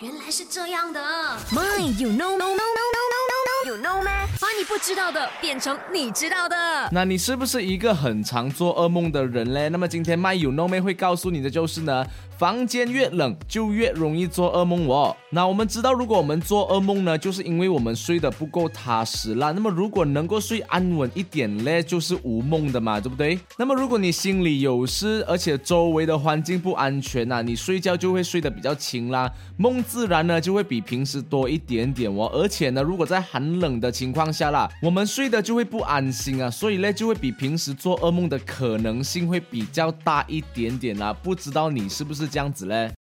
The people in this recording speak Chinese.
原来是这样的。My, you know, no, no, 不知道的变成你知道的。那你是不是一个很常做噩梦的人嘞？那么今天麦有 no 妹会告诉你的就是呢，房间越冷就越容易做噩梦哦。那我们知道，如果我们做噩梦呢，就是因为我们睡得不够踏实啦。那么如果能够睡安稳一点嘞，就是无梦的嘛，对不对？那么如果你心里有事，而且周围的环境不安全呐、你睡觉就会睡得比较轻啦，梦自然呢就会比平时多一点点哦。而且呢，如果在寒冷的情况下我们睡的就会不安心啊，所以呢就会比平时做噩梦的可能性会比较大一点点啦。不知道你是不是这样子嘞？